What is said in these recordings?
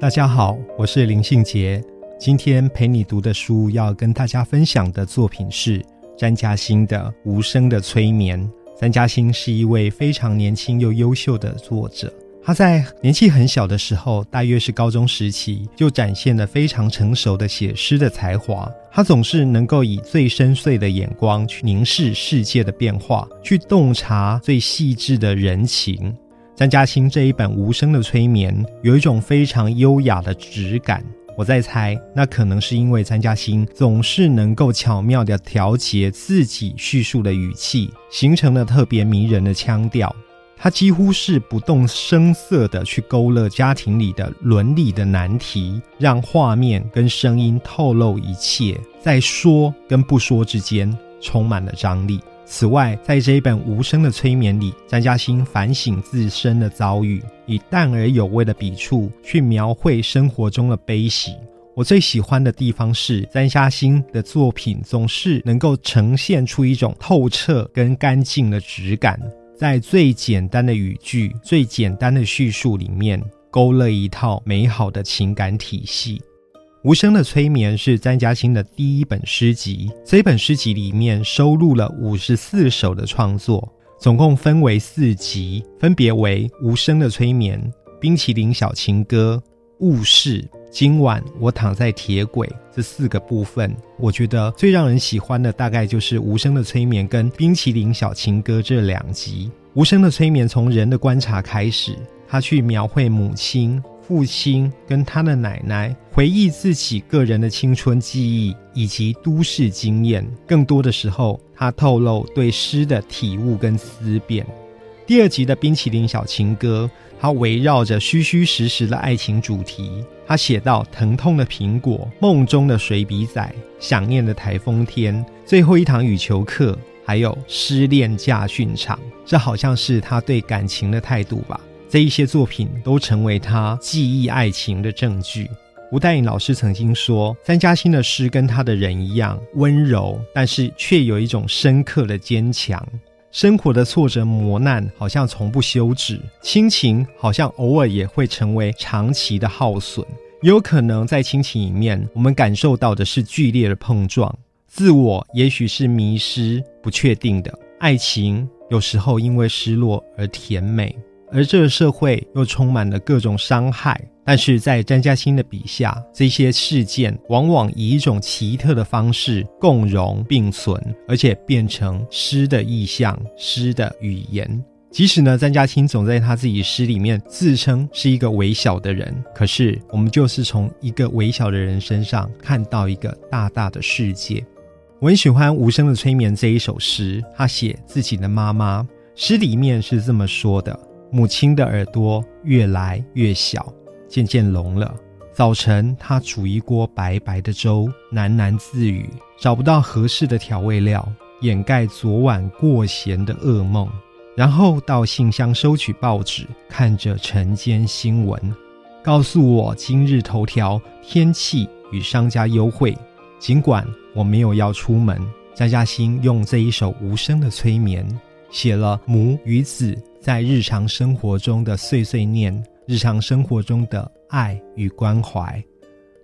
大家好，我是林信杰。今天陪你读的书要跟大家分享的作品是詹嘉欣的《无声的催眠》。詹嘉欣是一位非常年轻又优秀的作者。他在年纪很小的时候，大约是高中时期，就展现了非常成熟的写诗的才华。他总是能够以最深邃的眼光去凝视世界的变化，去洞察最细致的人情。张嘉欣这一本《无声的催眠》有一种非常优雅的质感，我在猜，那可能是因为张嘉欣总是能够巧妙地调节自己叙述的语气，形成了特别迷人的腔调。他几乎是不动声色地去勾勒家庭里的伦理的难题，让画面跟声音透露一切，在说跟不说之间充满了张力。此外，在这一本无声的催眠里，张嘉欣反省自身的遭遇，以淡而有味的笔触去描绘生活中的悲喜。我最喜欢的地方是，张嘉欣的作品总是能够呈现出一种透彻跟干净的质感，在最简单的语句、最简单的叙述里面，勾勒一套美好的情感体系。无声的催眠是詹嘉欣的第一本诗集。这本诗集里面收录了五十四首的创作，总共分为四集，分别为《无声的催眠》、《冰淇淋小情歌》、《雾事》、《今晚我躺在铁轨》这四个部分。我觉得最让人喜欢的大概就是《无声的催眠》跟《冰淇淋小情歌》这两集。《无声的催眠》从人的观察开始，他去描绘母亲。父亲跟他的奶奶回忆自己个人的青春记忆以及都市经验，更多的时候，他透露对诗的体悟跟思辨。第二集的冰淇淋小情歌，它围绕着虚虚实实的爱情主题。他写到疼痛的苹果、梦中的水笔仔、想念的台风天、最后一堂羽球课，还有失恋驾训场。这好像是他对感情的态度吧。这一些作品都成为他记忆爱情的证据。吴代颖老师曾经说，三嘉欣的诗跟他的人一样温柔，但是却有一种深刻的坚强。生活的挫折磨难好像从不休止，亲情好像偶尔也会成为长期的耗损。有可能在亲情里面，我们感受到的是剧烈的碰撞，自我也许是迷失、不确定的。爱情有时候因为失落而甜美。而这个社会又充满了各种伤害，但是在詹嘉欣的笔下，这些事件往往以一种奇特的方式共融并存，而且变成诗的意象、诗的语言。即使呢，詹嘉欣总在他自己诗里面自称是一个微小的人，可是我们就是从一个微小的人身上看到一个大大的世界。我很喜欢《无声的催眠》这一首诗，他写自己的妈妈，诗里面是这么说的。母亲的耳朵越来越小，渐渐聋了。早晨，她煮一锅白白的粥，喃喃自语，找不到合适的调味料，掩盖昨晚过咸的噩梦。然后到信箱收取报纸，看着晨间新闻，告诉我今日头条天气与商家优惠。尽管我没有要出门，张嘉欣用这一首无声的催眠，写了母与子。在日常生活中的碎碎念，日常生活中的爱与关怀，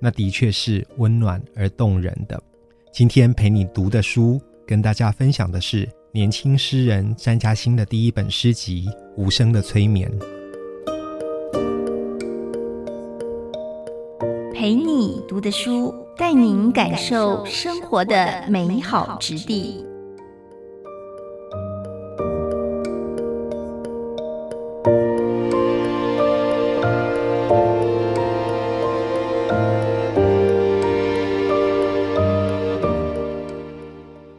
那的确是温暖而动人的。今天陪你读的书，跟大家分享的是年轻诗人詹嘉欣的第一本诗集《无声的催眠》。陪你读的书，带您感受生活的美好质地。